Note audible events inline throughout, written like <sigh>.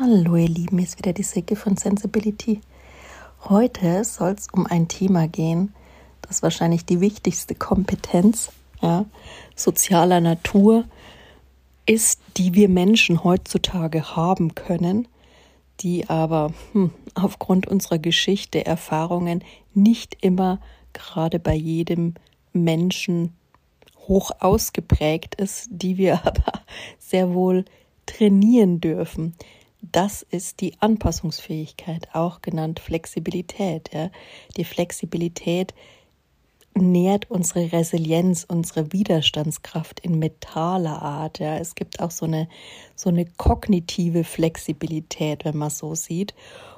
Hallo ihr Lieben, hier ist wieder die Silke von Sensibility. Heute soll es um ein Thema gehen, das wahrscheinlich die wichtigste Kompetenz ja, sozialer Natur ist, die wir Menschen heutzutage haben können, die aber hm, aufgrund unserer Geschichte, Erfahrungen nicht immer gerade bei jedem Menschen hoch ausgeprägt ist, die wir <laughs> aber sehr wohl trainieren dürfen das ist die Anpassungsfähigkeit, auch genannt Flexibilität. Ja. Die Flexibilität nährt unsere Resilienz, unsere Widerstandskraft in metaller Art. Ja. Es gibt auch so eine, so eine kognitive Flexibilität, wenn man so sieht.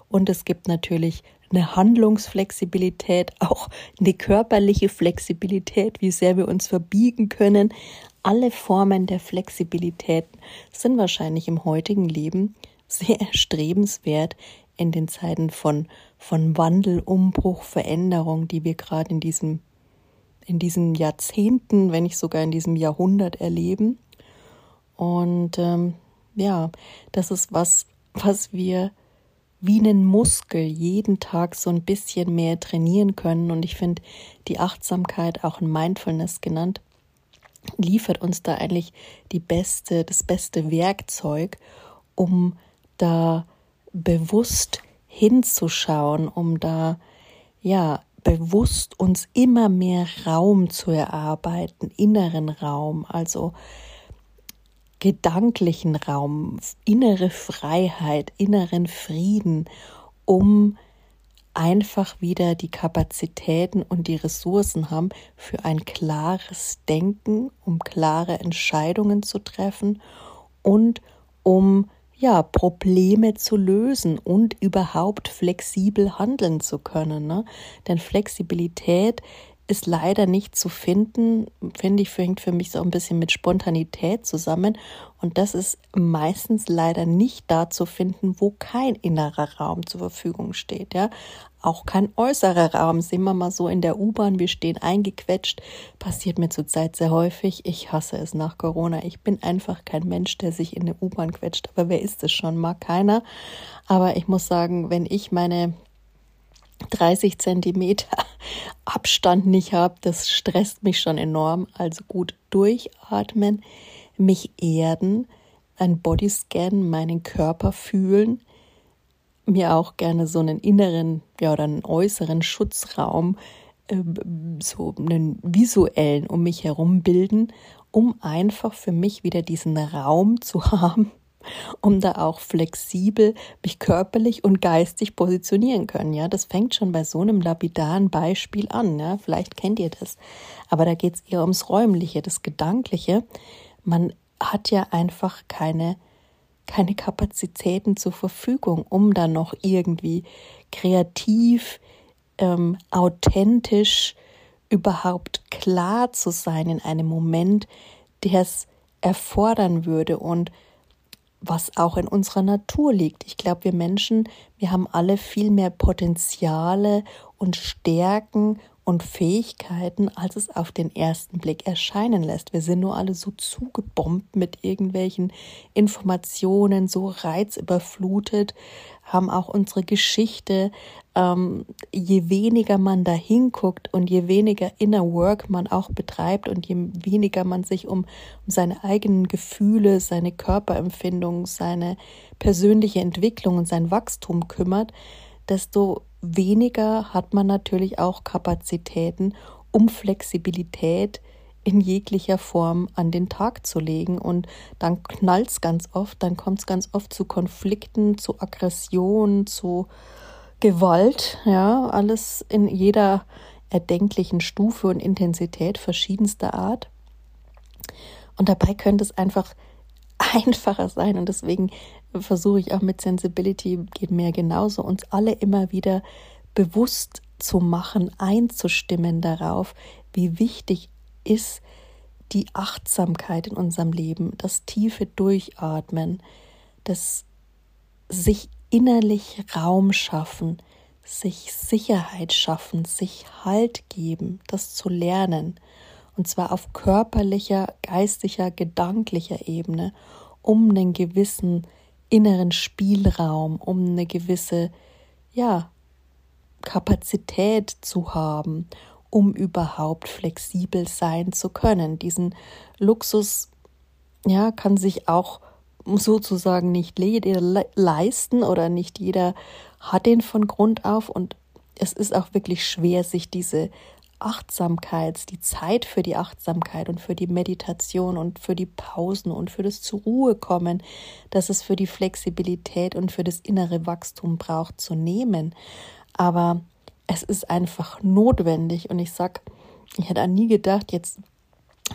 Und es gibt natürlich eine Handlungsflexibilität, auch eine körperliche Flexibilität, wie sehr wir uns verbiegen können. Alle Formen der Flexibilität sind wahrscheinlich im heutigen Leben sehr erstrebenswert in den Zeiten von, von Wandel, Umbruch, Veränderung, die wir gerade in diesem, in diesen Jahrzehnten, wenn nicht sogar in diesem Jahrhundert erleben. Und ähm, ja, das ist was, was wir wie einen Muskel jeden Tag so ein bisschen mehr trainieren können. Und ich finde, die Achtsamkeit, auch ein Mindfulness genannt, liefert uns da eigentlich die beste, das beste Werkzeug, um da bewusst hinzuschauen, um da ja bewusst uns immer mehr Raum zu erarbeiten, inneren Raum, also gedanklichen Raum, innere Freiheit, inneren Frieden, um einfach wieder die Kapazitäten und die Ressourcen haben für ein klares Denken, um klare Entscheidungen zu treffen und um ja, Probleme zu lösen und überhaupt flexibel handeln zu können. Ne? Denn Flexibilität ist leider nicht zu finden, finde ich, hängt für mich so ein bisschen mit Spontanität zusammen. Und das ist meistens leider nicht da zu finden, wo kein innerer Raum zur Verfügung steht. Ja, auch kein äußerer Raum. Sehen wir mal so in der U-Bahn, wir stehen eingequetscht. Passiert mir zurzeit sehr häufig. Ich hasse es nach Corona. Ich bin einfach kein Mensch, der sich in der U-Bahn quetscht. Aber wer ist es schon? Mag keiner. Aber ich muss sagen, wenn ich meine 30 Zentimeter <laughs> Abstand nicht habe, das stresst mich schon enorm. Also gut durchatmen, mich erden, ein Bodyscan, meinen Körper fühlen mir auch gerne so einen inneren ja, oder einen äußeren Schutzraum, äh, so einen visuellen um mich herum bilden, um einfach für mich wieder diesen Raum zu <laughs> haben, um da auch flexibel mich körperlich und geistig positionieren können. Ja, das fängt schon bei so einem lapidaren Beispiel an. Ja, vielleicht kennt ihr das. Aber da geht es eher ums Räumliche, das Gedankliche. Man hat ja einfach keine keine Kapazitäten zur Verfügung, um dann noch irgendwie kreativ, ähm, authentisch, überhaupt klar zu sein in einem Moment, der es erfordern würde und was auch in unserer Natur liegt. Ich glaube, wir Menschen, wir haben alle viel mehr Potenziale und Stärken und Fähigkeiten, als es auf den ersten Blick erscheinen lässt. Wir sind nur alle so zugebombt mit irgendwelchen Informationen, so reizüberflutet, haben auch unsere Geschichte. Ähm, je weniger man da hinguckt und je weniger Inner Work man auch betreibt und je weniger man sich um, um seine eigenen Gefühle, seine Körperempfindung, seine persönliche Entwicklung und sein Wachstum kümmert, desto weniger hat man natürlich auch Kapazitäten, um Flexibilität in jeglicher Form an den Tag zu legen. Und dann knallt es ganz oft, dann kommt es ganz oft zu Konflikten, zu Aggression, zu Gewalt, ja, alles in jeder erdenklichen Stufe und Intensität verschiedenster Art. Und dabei könnte es einfach einfacher sein. Und deswegen versuche ich auch mit Sensibility, geht mir genauso, uns alle immer wieder bewusst zu machen, einzustimmen darauf, wie wichtig ist die Achtsamkeit in unserem Leben, das tiefe Durchatmen, das sich innerlich Raum schaffen, sich Sicherheit schaffen, sich Halt geben, das zu lernen, und zwar auf körperlicher, geistiger, gedanklicher Ebene, um einen gewissen inneren Spielraum, um eine gewisse, ja, Kapazität zu haben, um überhaupt flexibel sein zu können. Diesen Luxus, ja, kann sich auch sozusagen nicht jeder leisten oder nicht jeder hat den von Grund auf und es ist auch wirklich schwer, sich diese Achtsamkeit, die Zeit für die Achtsamkeit und für die Meditation und für die Pausen und für das zur Ruhe kommen, dass es für die Flexibilität und für das innere Wachstum braucht, zu nehmen. Aber es ist einfach notwendig und ich sag, ich hätte an nie gedacht, jetzt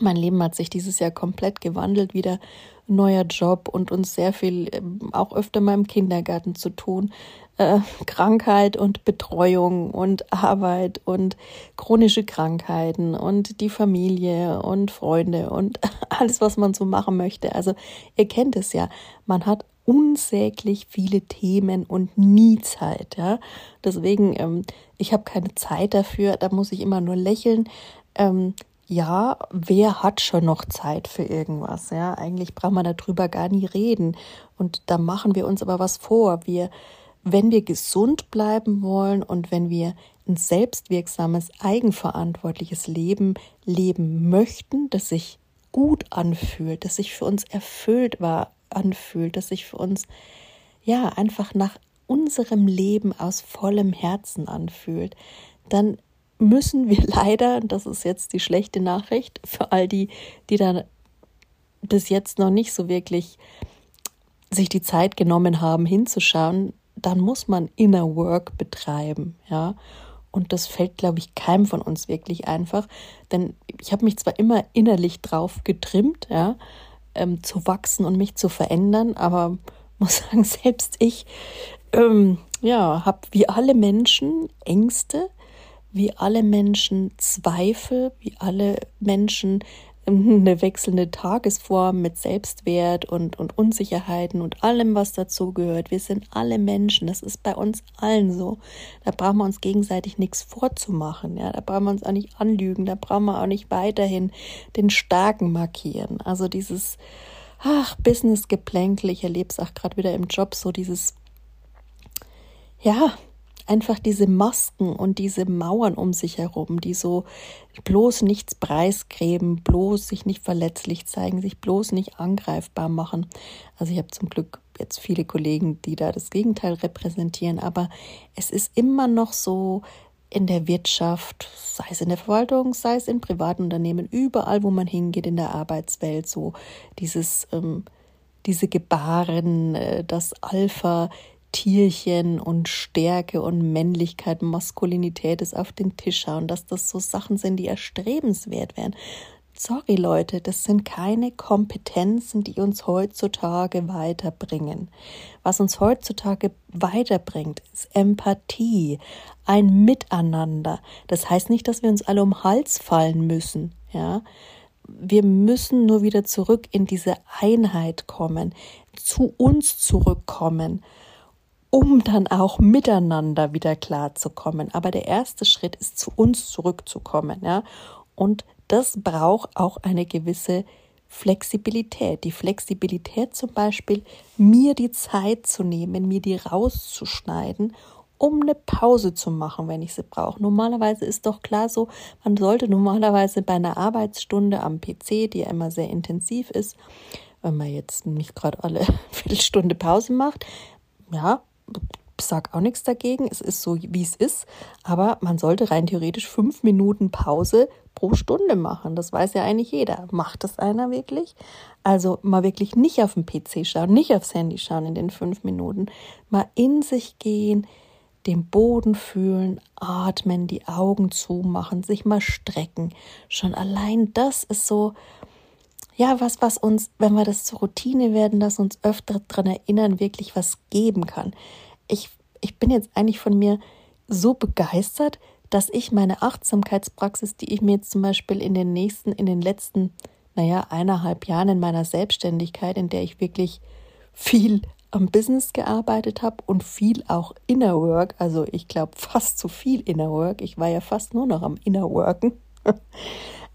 mein Leben hat sich dieses Jahr komplett gewandelt, wieder neuer Job und uns sehr viel ähm, auch öfter mal im Kindergarten zu tun. Äh, Krankheit und Betreuung und Arbeit und chronische Krankheiten und die Familie und Freunde und <laughs> alles, was man so machen möchte. Also ihr kennt es ja, man hat unsäglich viele Themen und nie Zeit. Ja, deswegen ähm, ich habe keine Zeit dafür. Da muss ich immer nur lächeln. Ähm, ja, wer hat schon noch Zeit für irgendwas? Ja, eigentlich braucht man darüber gar nie reden. Und da machen wir uns aber was vor. Wir, wenn wir gesund bleiben wollen und wenn wir ein selbstwirksames, eigenverantwortliches Leben leben möchten, das sich gut anfühlt, das sich für uns erfüllt war, anfühlt, das sich für uns ja einfach nach unserem Leben aus vollem Herzen anfühlt, dann müssen wir <laughs> leider, das ist jetzt die schlechte Nachricht für all die, die da bis jetzt noch nicht so wirklich sich die Zeit genommen haben, hinzuschauen, dann muss man Inner Work betreiben, ja. Und das fällt, glaube ich, keinem von uns wirklich einfach. Denn ich habe mich zwar immer innerlich drauf getrimmt, ja, ähm, zu wachsen und mich zu verändern, aber <laughs> muss sagen, selbst ich, ähm, ja, habe wie alle Menschen Ängste, wie alle Menschen Zweifel, wie alle Menschen <laughs> eine wechselnde Tagesform mit Selbstwert und, und Unsicherheiten und allem, was dazugehört. Wir sind alle Menschen, das ist bei uns allen so. Da brauchen wir uns gegenseitig nichts vorzumachen. Ja? Da brauchen wir uns auch nicht anlügen, da brauchen wir auch nicht weiterhin den Starken markieren. Also dieses, ach, Business-Geplänkel, ich erlebe es auch gerade wieder im Job, so dieses, ja, einfach diese Masken und diese Mauern um sich herum, die so bloß nichts preisgräben, bloß sich nicht verletzlich zeigen, sich bloß nicht angreifbar machen. Also ich habe zum Glück jetzt viele Kollegen, die da das Gegenteil repräsentieren, aber es ist immer noch so in der Wirtschaft, sei es in der Verwaltung, sei es in privaten Unternehmen, überall, wo man hingeht in der Arbeitswelt, so dieses ähm, diese Gebaren, äh, das Alpha Tierchen und Stärke und Männlichkeit, Maskulinität ist auf den Tisch schauen, dass das so Sachen sind, die erstrebenswert wären. Sorry Leute, das sind keine Kompetenzen, die uns heutzutage weiterbringen. Was uns heutzutage weiterbringt, ist Empathie, ein Miteinander. Das heißt nicht, dass wir uns alle um den Hals fallen müssen, ja. Wir müssen nur wieder zurück in diese Einheit kommen, zu uns zurückkommen um dann auch miteinander wieder klarzukommen. Aber der erste Schritt ist, zu uns zurückzukommen, ja. Und das braucht auch eine gewisse Flexibilität. Die Flexibilität zum Beispiel, mir die Zeit zu nehmen, mir die rauszuschneiden, um eine Pause zu machen, wenn ich sie brauche. Normalerweise ist doch klar so, man sollte normalerweise bei einer Arbeitsstunde am PC, die ja immer sehr intensiv ist, wenn man jetzt nicht gerade alle <laughs> Viertelstunde Pause macht, ja, sag auch nichts dagegen. Es ist so, wie es ist. Aber man sollte rein theoretisch fünf Minuten Pause pro Stunde machen. Das weiß ja eigentlich jeder. Macht das einer wirklich? Also mal wirklich nicht auf den PC schauen, nicht aufs Handy schauen in den fünf Minuten. Mal in sich gehen, den Boden fühlen, atmen, die Augen zumachen, sich mal strecken. Schon allein das ist so, ja, was, was uns, wenn wir das zur Routine werden, das uns öfter daran erinnern, wirklich was geben kann. Ich, ich bin jetzt eigentlich von mir so begeistert, dass ich meine Achtsamkeitspraxis, die ich mir jetzt zum Beispiel in den nächsten, in den letzten, naja, eineinhalb Jahren in meiner Selbstständigkeit, in der ich wirklich viel am Business gearbeitet habe und viel auch Inner Work, also ich glaube fast zu viel Inner Work, ich war ja fast nur noch am Inner Worken, <laughs>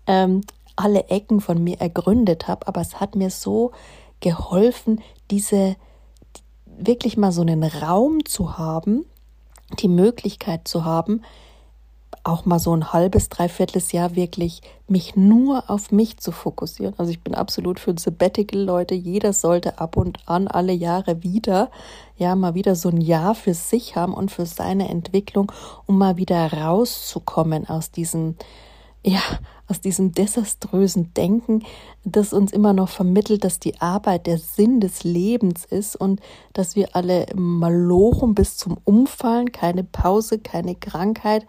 ähm, alle Ecken von mir ergründet habe, aber es hat mir so geholfen, diese, wirklich mal so einen Raum zu haben, die Möglichkeit zu haben, auch mal so ein halbes, dreiviertel Jahr wirklich mich nur auf mich zu fokussieren. Also ich bin absolut für Sabbatical, Leute. Jeder sollte ab und an alle Jahre wieder, ja, mal wieder so ein Jahr für sich haben und für seine Entwicklung, um mal wieder rauszukommen aus diesem, ja, aus diesem desaströsen Denken, das uns immer noch vermittelt, dass die Arbeit der Sinn des Lebens ist und dass wir alle malochen bis zum Umfallen, keine Pause, keine Krankheit,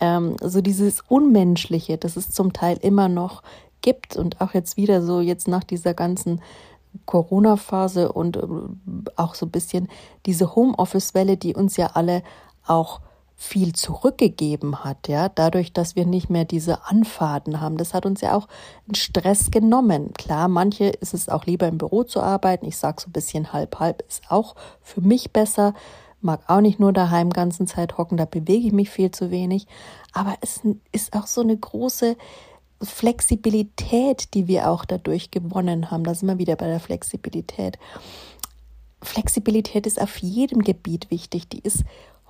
ähm, so dieses Unmenschliche, das es zum Teil immer noch gibt und auch jetzt wieder so jetzt nach dieser ganzen Corona-Phase und äh, auch so ein bisschen diese Homeoffice-Welle, die uns ja alle auch viel zurückgegeben hat, ja, dadurch, dass wir nicht mehr diese Anfahrten haben. Das hat uns ja auch einen Stress genommen. Klar, manche ist es auch lieber im Büro zu arbeiten. Ich sage so ein bisschen halb halb ist auch für mich besser mag auch nicht nur daheim ganzen Zeit hocken, da bewege ich mich viel zu wenig. Aber es ist auch so eine große Flexibilität, die wir auch dadurch gewonnen haben. Da sind wir wieder bei der Flexibilität. Flexibilität ist auf jedem Gebiet wichtig. Die ist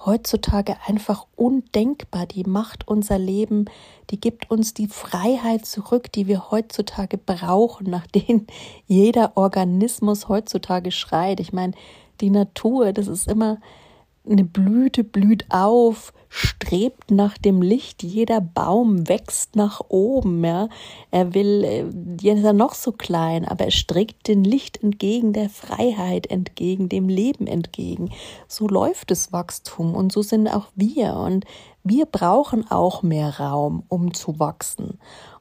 heutzutage einfach undenkbar. Die macht unser Leben, die gibt uns die Freiheit zurück, die wir heutzutage brauchen, nach denen jeder Organismus heutzutage schreit. Ich meine, die Natur, das ist immer, eine Blüte blüht auf, strebt nach dem Licht, jeder Baum wächst nach oben, ja. Er will, äh, jetzt ist er noch so klein, aber er streckt den Licht entgegen, der Freiheit entgegen, dem Leben entgegen. So läuft das Wachstum und so sind auch wir und wir brauchen auch mehr Raum, um zu wachsen.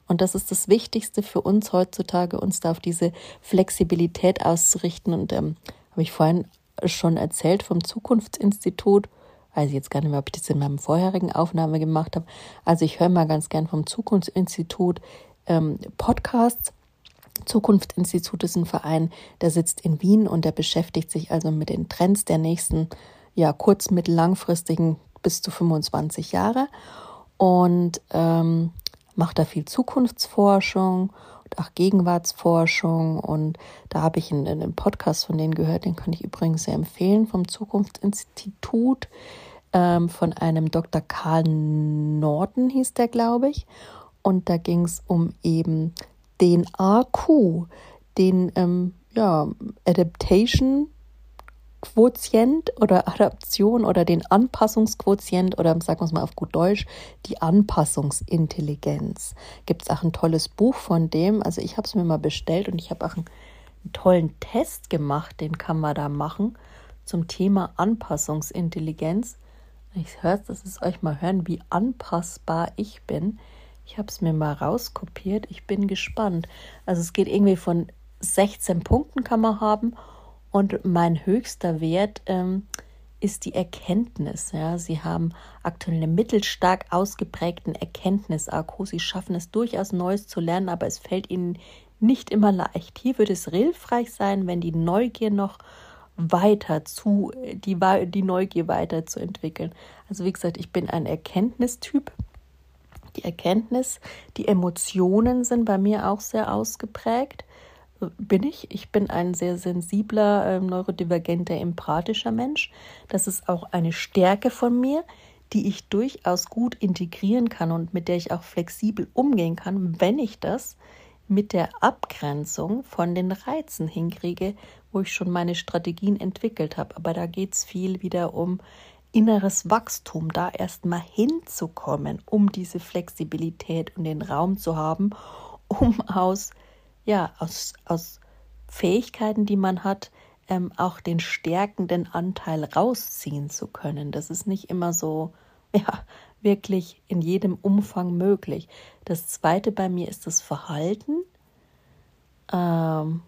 Und das ist das Wichtigste für uns heutzutage, uns da auf diese Flexibilität auszurichten. Und ähm, habe ich vorhin schon erzählt vom Zukunftsinstitut. Weiß ich jetzt gar nicht mehr, ob ich das in meinem vorherigen Aufnahme gemacht habe. Also ich höre mal ganz gern vom Zukunftsinstitut ähm, Podcasts. Zukunftsinstitut ist ein Verein, der sitzt in Wien und der beschäftigt sich also mit den Trends der nächsten, ja, kurz-, mittel-, langfristigen bis zu 25 Jahre und ähm, macht da viel Zukunftsforschung auch Gegenwartsforschung und da habe ich einen, einen, Podcast von denen gehört, den kann ich übrigens sehr empfehlen, vom Zukunftsinstitut ähm, von einem Dr. Karl Norton hieß der, glaube ich. Und da ging es um eben den AQ, den ähm, ja, Adaptation Quotient oder Adaption oder den Anpassungsquotient oder sagen wir es mal auf gut Deutsch, die Anpassungsintelligenz. Gibt es auch ein tolles Buch von dem. Also ich habe es mir mal bestellt und ich habe auch einen, einen tollen Test gemacht, den kann man da machen zum Thema Anpassungsintelligenz. Ich höre dass es euch mal hören, wie anpassbar ich bin. Ich habe es mir mal rauskopiert. Ich bin gespannt. Also es geht irgendwie von 16 Punkten kann man haben und mein höchster Wert ähm, ist die Erkenntnis. Ja, sie haben aktuell einen mittelstark ausgeprägten Erkenntnis-Akku. Sie schaffen es durchaus Neues zu lernen, aber es fällt ihnen nicht immer leicht. Hier würde es hilfreich sein, wenn die Neugier noch weiter zu, die, die Neugier weiterzuentwickeln. Also wie gesagt, ich bin ein Erkenntnistyp. Die Erkenntnis, die Emotionen sind bei mir auch sehr ausgeprägt bin ich. Ich bin ein sehr sensibler, äh, neurodivergenter, empathischer Mensch. Das ist auch eine Stärke von mir, die ich durchaus gut integrieren kann und mit der ich auch flexibel umgehen kann, wenn ich das mit der Abgrenzung von den Reizen hinkriege, wo ich schon meine Strategien entwickelt habe. Aber da geht es viel wieder um inneres Wachstum, da erstmal hinzukommen, um diese Flexibilität und den Raum zu haben, um aus ja, aus, aus Fähigkeiten, die man hat, ähm, auch den stärkenden Anteil rausziehen zu können. Das ist nicht immer so, <laughs> ja, wirklich in jedem Umfang möglich. Das zweite bei mir ist das Verhalten. Ähm,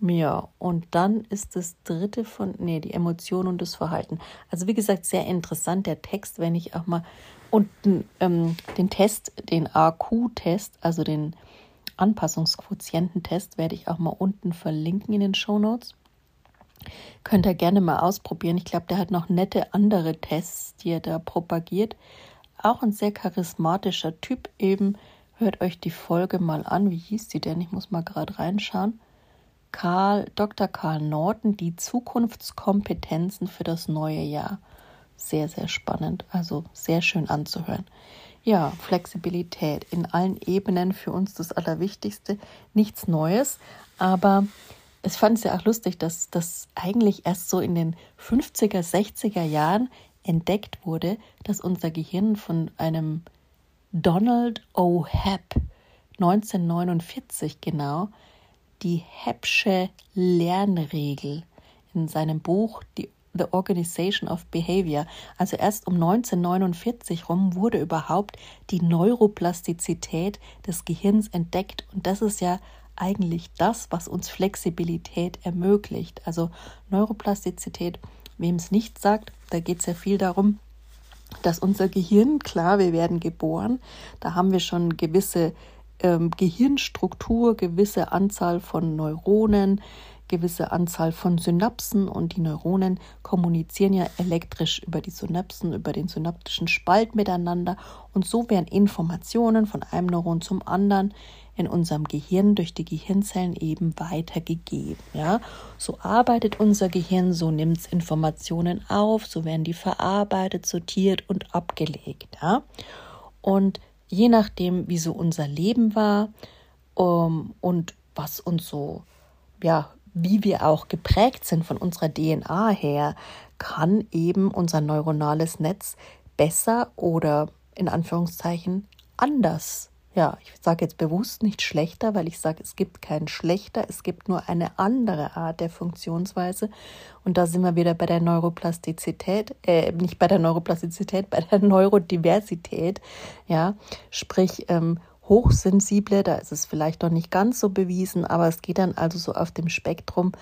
ja, und dann ist das dritte von, nee, die Emotion und das Verhalten. Also wie gesagt, sehr interessant der Text, wenn ich auch mal unten ähm, den Test, den AQ-Test, also den Anpassungsquotiententest werde ich auch mal unten verlinken in den Show Notes. Könnt ihr gerne mal ausprobieren. Ich glaube, der hat noch nette andere Tests, die er da propagiert. Auch ein sehr charismatischer Typ eben. Hört euch die Folge mal an. Wie hieß die denn? Ich muss mal gerade reinschauen. Karl, Dr. Karl Norton, die Zukunftskompetenzen für das neue Jahr. Sehr, sehr spannend, also sehr schön anzuhören. Ja, Flexibilität in allen Ebenen für uns das Allerwichtigste. Nichts Neues, aber es fand es ja auch lustig, dass das eigentlich erst so in den 50er, 60er Jahren entdeckt wurde, dass unser Gehirn von einem Donald O. Hepp 1949 genau die Heppsche Lernregel in seinem Buch die The Organization of Behavior. Also erst um 1949 rum wurde überhaupt die Neuroplastizität des Gehirns entdeckt und das ist ja eigentlich das, was uns Flexibilität ermöglicht. Also Neuroplastizität, wem es nicht sagt, da geht es ja viel darum, dass unser Gehirn, klar, wir werden geboren, da haben wir schon gewisse ähm, Gehirnstruktur, gewisse Anzahl von Neuronen, gewisse Anzahl von Synapsen und die Neuronen kommunizieren ja elektrisch über die Synapsen, über den synaptischen Spalt miteinander und so werden Informationen von einem Neuron zum anderen in unserem Gehirn durch die Gehirnzellen eben weitergegeben. Ja? So arbeitet unser Gehirn, so nimmt es Informationen auf, so werden die verarbeitet, sortiert und abgelegt. Ja? Und je nachdem, wie so unser Leben war um, und was uns so, ja, wie wir auch geprägt sind von unserer DNA her, kann eben unser neuronales Netz besser oder in Anführungszeichen anders ja, ich sage jetzt bewusst nicht schlechter, weil ich sage, es gibt kein schlechter, es gibt nur eine andere Art der Funktionsweise. Und da sind wir wieder bei der Neuroplastizität, äh, nicht bei der Neuroplastizität, bei der Neurodiversität. Ja, sprich, ähm, Hochsensible, da ist es vielleicht noch nicht ganz so bewiesen, aber es geht dann also so auf dem Spektrum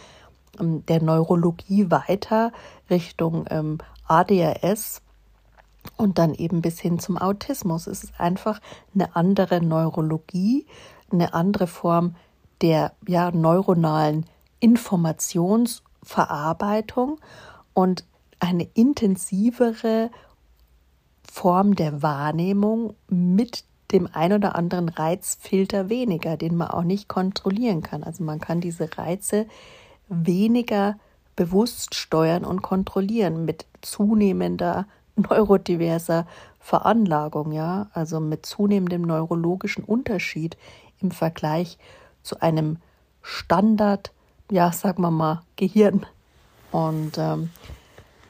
ähm, der Neurologie weiter Richtung ähm, ADHS und dann eben bis hin zum Autismus. Es ist einfach eine andere Neurologie, eine andere Form der ja, neuronalen Informationsverarbeitung und eine intensivere Form der Wahrnehmung mit dem ein oder anderen Reizfilter weniger, den man auch nicht kontrollieren kann. Also man kann diese Reize weniger bewusst steuern und kontrollieren mit zunehmender <laughs> neurodiverser Veranlagung, ja, also mit zunehmendem neurologischen Unterschied im Vergleich zu einem Standard, ja, sagen wir mal, Gehirn. Und ähm,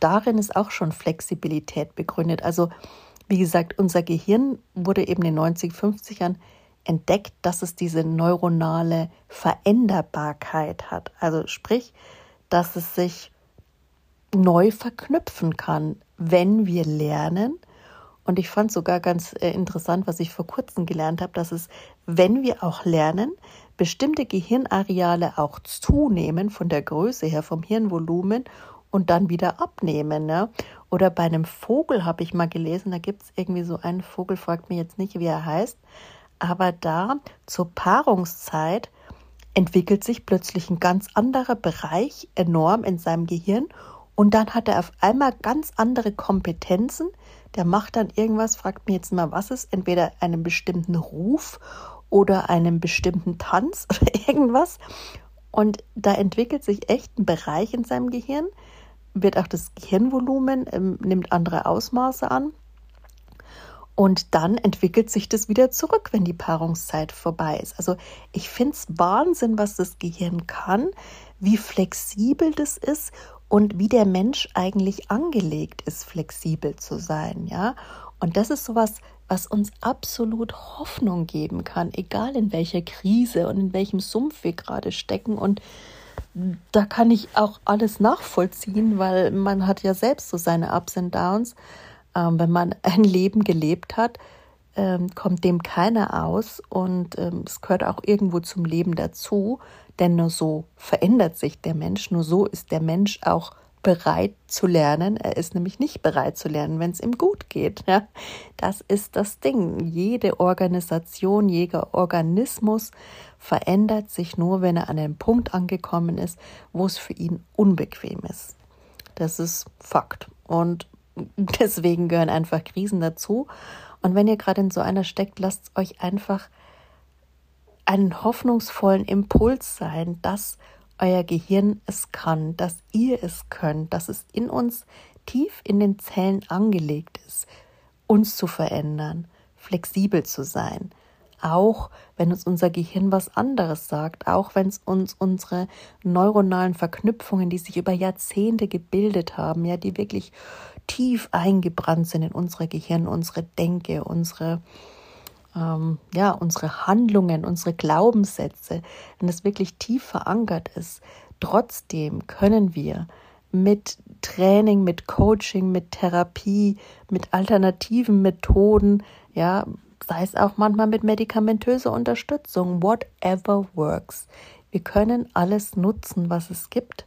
darin ist auch schon Flexibilität begründet. Also, wie gesagt, unser Gehirn wurde eben in den 90, 50ern entdeckt, dass es diese neuronale Veränderbarkeit hat. Also sprich, dass es sich neu verknüpfen kann, wenn wir lernen. Und ich fand sogar ganz äh, interessant, was ich vor kurzem gelernt habe, dass es, wenn wir auch lernen, bestimmte Gehirnareale auch zunehmen von der Größe her, vom Hirnvolumen und dann wieder abnehmen. Ne? Oder bei einem Vogel habe ich mal gelesen, da gibt es irgendwie so einen Vogel, fragt mir jetzt nicht, wie er heißt, aber da zur Paarungszeit entwickelt sich plötzlich ein ganz anderer Bereich enorm in seinem Gehirn und dann hat er auf einmal ganz andere Kompetenzen. Der macht dann irgendwas, fragt mir jetzt mal, was ist, entweder einen bestimmten Ruf oder einen bestimmten Tanz <laughs> oder irgendwas. Und da entwickelt sich echt ein Bereich in seinem Gehirn, wird auch das Gehirnvolumen, ähm, nimmt andere Ausmaße an. Und dann entwickelt sich das wieder zurück, wenn die Paarungszeit vorbei ist. Also ich finde es Wahnsinn, was das Gehirn kann, wie flexibel das ist und wie der Mensch eigentlich angelegt ist, flexibel zu sein, ja. Und das ist sowas, was uns absolut Hoffnung geben kann, egal in welcher Krise und in welchem Sumpf wir gerade stecken. Und da kann ich auch alles nachvollziehen, weil man hat ja selbst so seine Ups und Downs. Ähm, wenn man <laughs> ein Leben gelebt hat, ähm, kommt dem keiner aus und ähm, es gehört auch irgendwo zum Leben dazu, denn nur so verändert sich der Mensch, nur so ist der Mensch auch bereit zu lernen. Er ist nämlich nicht bereit zu lernen, wenn es ihm gut geht. Ja? Das ist das Ding. Jede Organisation, jeder Organismus verändert sich nur, wenn er an einem Punkt angekommen ist, wo es für ihn unbequem ist. Das ist Fakt. Und <laughs> deswegen gehören einfach Krisen dazu. Und wenn ihr gerade in so einer steckt, lasst euch einfach einen hoffnungsvollen Impuls sein, dass euer Gehirn es kann, dass ihr es könnt, dass es in uns tief in den Zellen angelegt ist, uns zu verändern, flexibel zu sein, auch wenn uns unser Gehirn was anderes sagt, auch wenn es uns unsere neuronalen Verknüpfungen, die sich über Jahrzehnte gebildet haben, ja, die wirklich tief eingebrannt sind in unser Gehirn, unsere Denke, unsere ähm, ja, unsere Handlungen, unsere Glaubenssätze, wenn es wirklich tief verankert ist, trotzdem können wir mit Training, mit Coaching, mit Therapie, mit alternativen Methoden, ja, sei es auch manchmal mit medikamentöser Unterstützung, whatever works. Wir können alles nutzen, was es gibt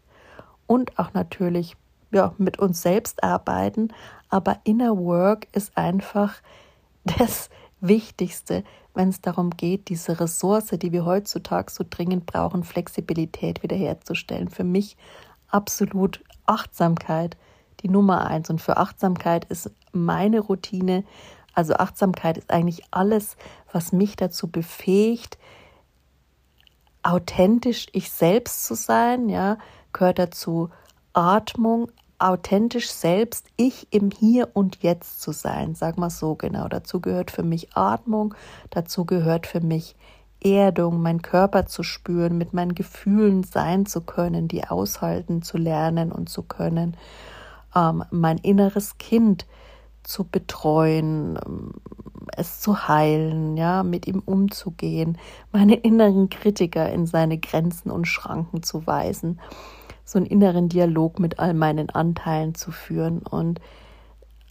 und auch natürlich ja, mit uns selbst arbeiten, aber Inner Work ist einfach <laughs> das Wichtigste, wenn es darum geht, diese Ressource, die wir heutzutage so dringend brauchen, Flexibilität wiederherzustellen. Für mich absolut Achtsamkeit die Nummer eins. Und für Achtsamkeit ist meine Routine, also Achtsamkeit ist eigentlich alles, was mich dazu befähigt, authentisch ich selbst zu sein, ja, gehört dazu Atmung, authentisch selbst, ich im Hier und Jetzt zu sein, sag mal so genau. Dazu gehört für mich Atmung, dazu gehört für mich Erdung, meinen Körper zu spüren, mit meinen Gefühlen sein zu können, die aushalten zu lernen und zu können, ähm, mein inneres Kind zu betreuen, ähm, es zu heilen, ja, mit ihm umzugehen, meine inneren Kritiker in seine Grenzen und Schranken zu weisen so einen inneren Dialog mit all meinen Anteilen zu führen. Und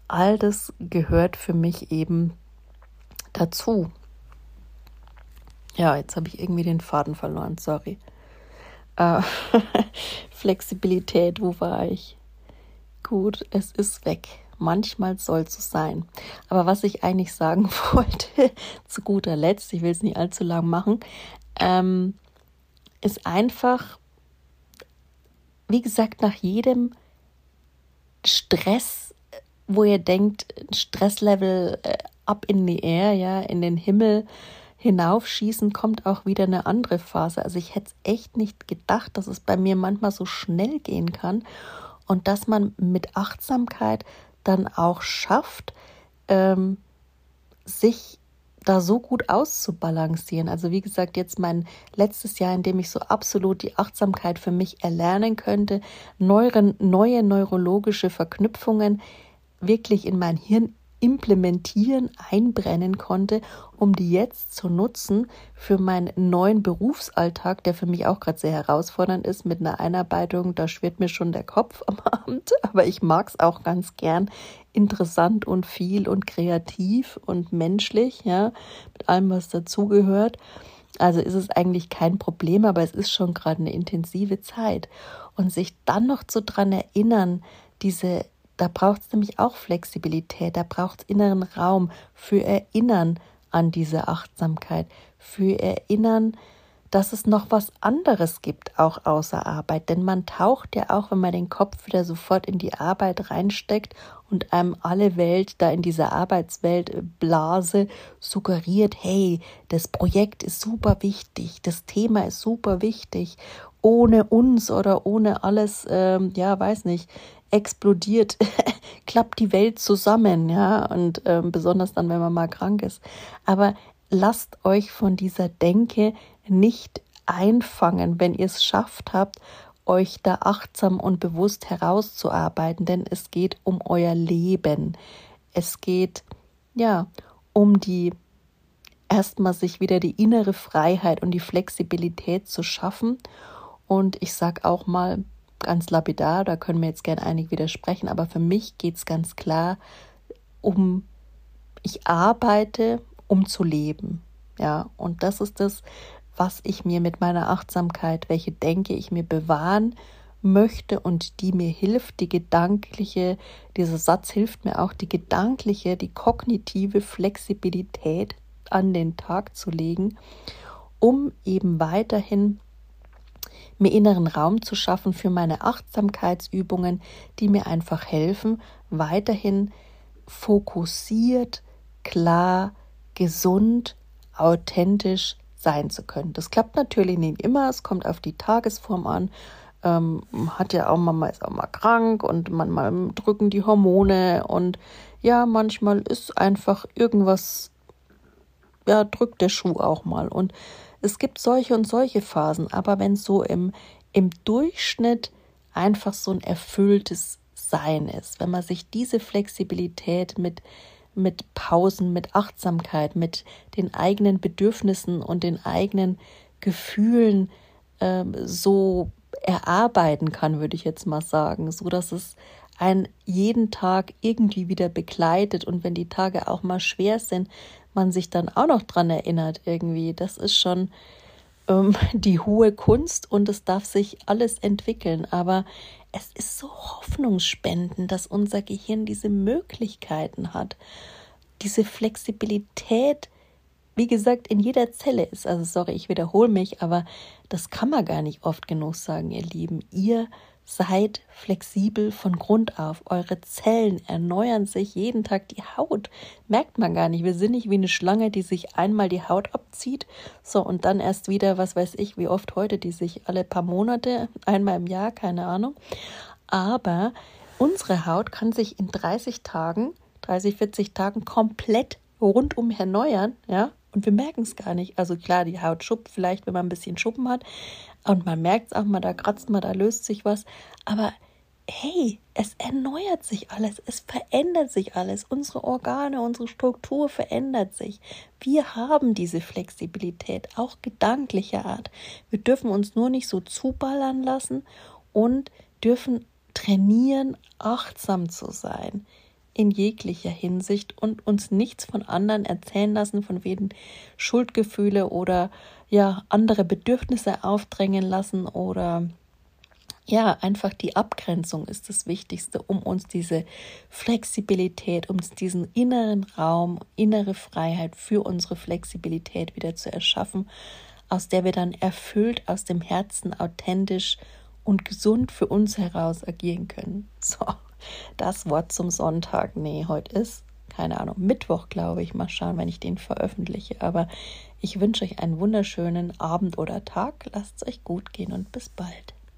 all das gehört für mich eben dazu. Ja, jetzt habe ich irgendwie den Faden verloren, sorry. Äh, <laughs> Flexibilität, wo war ich? Gut, es ist weg. Manchmal soll es so sein. Aber was ich eigentlich sagen <laughs> wollte, zu guter Letzt, ich will es nicht allzu lang machen, ähm, ist einfach, wie gesagt, nach jedem Stress, wo ihr denkt, Stresslevel äh, up in the air, ja, in den Himmel hinaufschießen, kommt auch wieder eine andere Phase. Also ich hätte es echt nicht gedacht, dass es bei mir manchmal so schnell gehen kann und dass man mit Achtsamkeit dann auch schafft, ähm, sich da so gut auszubalancieren. Also wie gesagt, jetzt mein letztes Jahr, in dem ich so absolut die Achtsamkeit für mich erlernen könnte, neue, neue neurologische Verknüpfungen wirklich in mein Hirn implementieren, einbrennen konnte, um die jetzt zu nutzen für meinen neuen Berufsalltag, der für mich auch gerade sehr herausfordernd ist mit einer Einarbeitung. Da schwirrt mir schon der Kopf <laughs> am Abend, aber ich mag es auch ganz gern. Interessant und viel und kreativ und menschlich, ja, mit allem, was dazugehört. Also ist es eigentlich kein Problem, aber es ist schon gerade eine intensive Zeit. Und sich dann noch zu dran erinnern, diese da braucht es nämlich auch Flexibilität, da braucht es inneren Raum für Erinnern an diese Achtsamkeit, für Erinnern, dass es noch was anderes gibt, auch außer Arbeit. Denn man taucht ja auch, wenn man den Kopf wieder sofort in die Arbeit reinsteckt und einem alle Welt da in dieser Arbeitsweltblase suggeriert, hey, das Projekt ist super wichtig, das Thema ist super wichtig. Ohne uns oder ohne alles, ähm, ja, weiß nicht, explodiert, <laughs> klappt die Welt zusammen, ja, und ähm, besonders dann, wenn man mal krank ist. Aber lasst euch von dieser Denke nicht einfangen, wenn ihr es schafft habt, euch da achtsam und bewusst herauszuarbeiten, denn es geht um euer Leben. Es geht, ja, um die erstmal sich wieder die innere Freiheit und die Flexibilität zu schaffen. Und ich sag auch mal, ganz lapidar, da können mir jetzt gerne einige widersprechen, aber für mich geht es ganz klar um, ich arbeite, um zu leben. Ja, und das ist das, was ich mir mit meiner Achtsamkeit, welche Denke ich mir bewahren möchte und die mir hilft, die gedankliche, dieser Satz hilft mir auch, die gedankliche, die kognitive Flexibilität an den Tag zu legen, um eben weiterhin mir inneren Raum zu schaffen für meine Achtsamkeitsübungen, die mir einfach helfen, weiterhin fokussiert, klar, gesund, authentisch sein zu können. Das klappt natürlich nicht immer, es kommt auf die Tagesform an. Ähm, hat ja auch manchmal ist auch mal krank und manchmal drücken die Hormone und ja, manchmal ist einfach irgendwas, ja, drückt der Schuh auch mal. Und es gibt solche und solche Phasen, aber wenn so im, im Durchschnitt einfach so ein erfülltes Sein ist, wenn man sich diese Flexibilität mit mit Pausen, mit Achtsamkeit, mit den eigenen Bedürfnissen und den eigenen Gefühlen äh, so erarbeiten kann, würde ich jetzt mal sagen, so dass es einen jeden Tag irgendwie wieder begleitet und wenn die Tage auch mal schwer sind, man sich dann auch noch dran erinnert irgendwie. Das ist schon ähm, die hohe Kunst und es darf sich alles entwickeln. Aber es ist so hoffnungsspendend, dass unser Gehirn diese Möglichkeiten hat, diese Flexibilität, wie gesagt, in jeder Zelle ist. Also sorry, ich wiederhole mich, aber das kann man gar nicht oft genug sagen, ihr Lieben. Ihr Seid flexibel von Grund auf. Eure Zellen erneuern sich jeden Tag. Die Haut merkt man gar nicht. Wir sind nicht wie eine Schlange, die sich einmal die Haut abzieht, so und dann erst wieder, was weiß ich, wie oft heute, die sich alle paar Monate, einmal im Jahr, keine Ahnung. Aber unsere Haut kann sich in 30 Tagen, 30, 40 Tagen komplett rundum erneuern, ja, und wir merken es gar nicht. Also klar, die Haut schuppt vielleicht, wenn man ein bisschen Schuppen hat, und man merkt es auch mal, da kratzt man, da löst sich was. Aber hey, es erneuert sich alles, es verändert sich alles. Unsere Organe, unsere Struktur verändert sich. Wir haben diese Flexibilität, auch gedanklicher Art. Wir dürfen uns nur nicht so zuballern lassen und dürfen trainieren, achtsam zu sein in jeglicher Hinsicht und uns nichts von anderen erzählen lassen, von wegen Schuldgefühle oder ja andere Bedürfnisse aufdrängen lassen oder ja, einfach die Abgrenzung ist das Wichtigste, um uns diese Flexibilität, um diesen inneren Raum, innere Freiheit für unsere Flexibilität wieder zu erschaffen, aus der wir dann erfüllt aus dem Herzen authentisch und gesund für uns heraus agieren können. <laughs> So, das Wort zum Sonntag. Nee, heute ist keine Ahnung, Mittwoch, glaube ich. Mal schauen, wenn ich den veröffentliche. Aber ich wünsche euch einen wunderschönen Abend oder Tag. Lasst es euch gut gehen und bis bald.